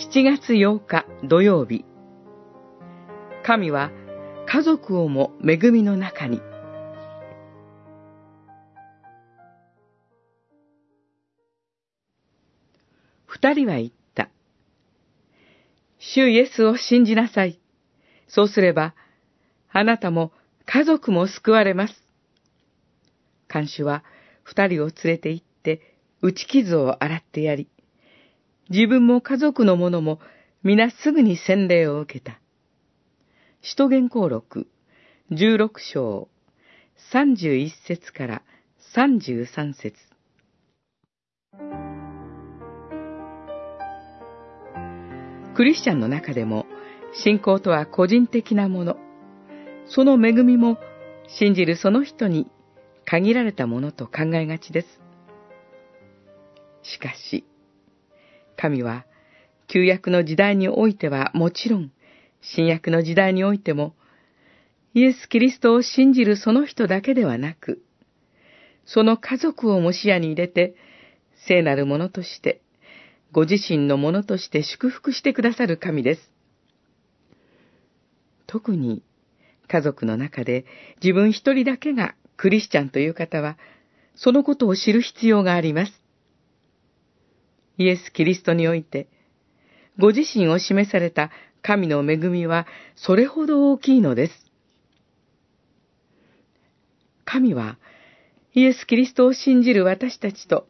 7月8日土曜日。神は家族をも恵みの中に。二人は言った。主イエスを信じなさい。そうすれば、あなたも家族も救われます。看守は二人を連れて行って、打ち傷を洗ってやり、自分も家族の者も皆すぐに洗礼を受けた。使徒言行録十六章三十一節から三十三節クリスチャンの中でも信仰とは個人的なもの。その恵みも信じるその人に限られたものと考えがちです。しかし、神は旧約の時代においてはもちろん、新約の時代においても、イエス・キリストを信じるその人だけではなく、その家族をも視野に入れて、聖なるものとして、ご自身のものとして祝福してくださる神です。特に、家族の中で自分一人だけがクリスチャンという方は、そのことを知る必要があります。イエス・キリストにおいて、ご自身を示された神の恵みはそれほど大きいのです。神は、イエス・キリストを信じる私たちと、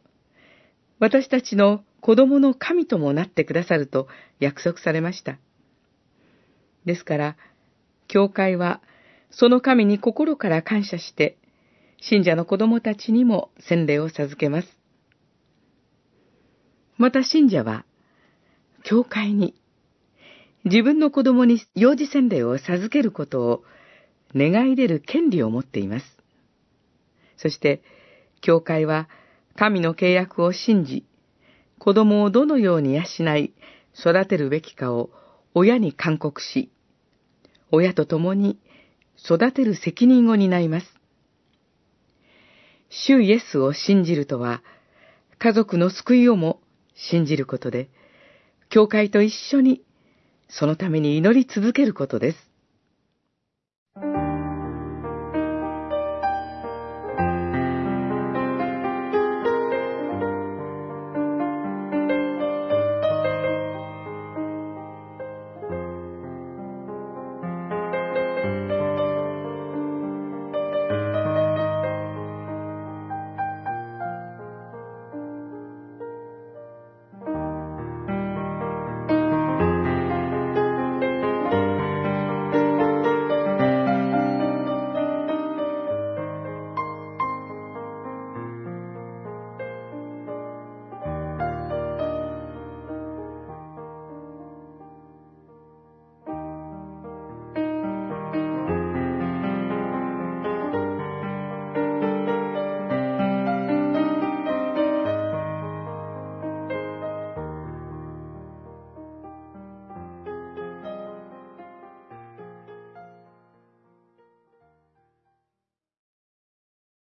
私たちの子供の神ともなってくださると約束されました。ですから、教会は、その神に心から感謝して、信者の子供たちにも洗礼を授けます。また信者は、教会に、自分の子供に幼児洗礼を授けることを願い出る権利を持っています。そして、教会は神の契約を信じ、子供をどのように養い、育てるべきかを親に勧告し、親と共に育てる責任を担います。主イエスを信じるとは、家族の救いをも信じることで、教会と一緒にそのために祈り続けることです。